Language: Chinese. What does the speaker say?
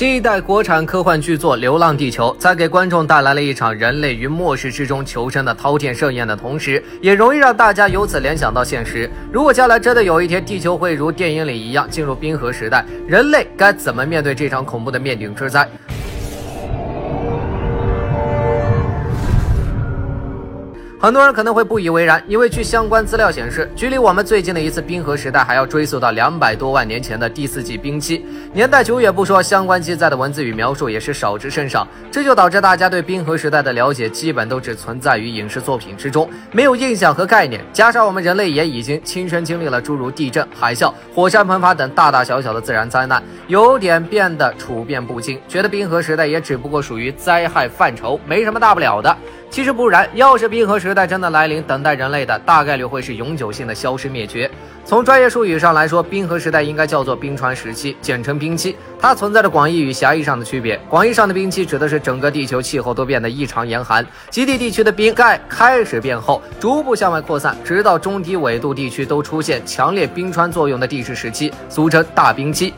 新一代国产科幻巨作《流浪地球》在给观众带来了一场人类于末世之中求生的饕餮盛宴的同时，也容易让大家由此联想到现实。如果将来真的有一天地球会如电影里一样进入冰河时代，人类该怎么面对这场恐怖的灭顶之灾？很多人可能会不以为然，因为据相关资料显示，距离我们最近的一次冰河时代还要追溯到两百多万年前的第四纪冰期，年代久远不说，相关记载的文字与描述也是少之甚少，这就导致大家对冰河时代的了解基本都只存在于影视作品之中，没有印象和概念。加上我们人类也已经亲身经历了诸如地震、海啸、火山喷发等大大小小的自然灾难，有点变得处变不惊，觉得冰河时代也只不过属于灾害范畴，没什么大不了的。其实不然，要是冰河时时代真的来临，等待人类的大概率会是永久性的消失灭绝。从专业术语上来说，冰河时代应该叫做冰川时期，简称冰期。它存在着广义与狭义上的区别。广义上的冰期指的是整个地球气候都变得异常严寒，极地地区的冰盖开始变厚，逐步向外扩散，直到中低纬度地区都出现强烈冰川作用的地质时期，俗称大冰期。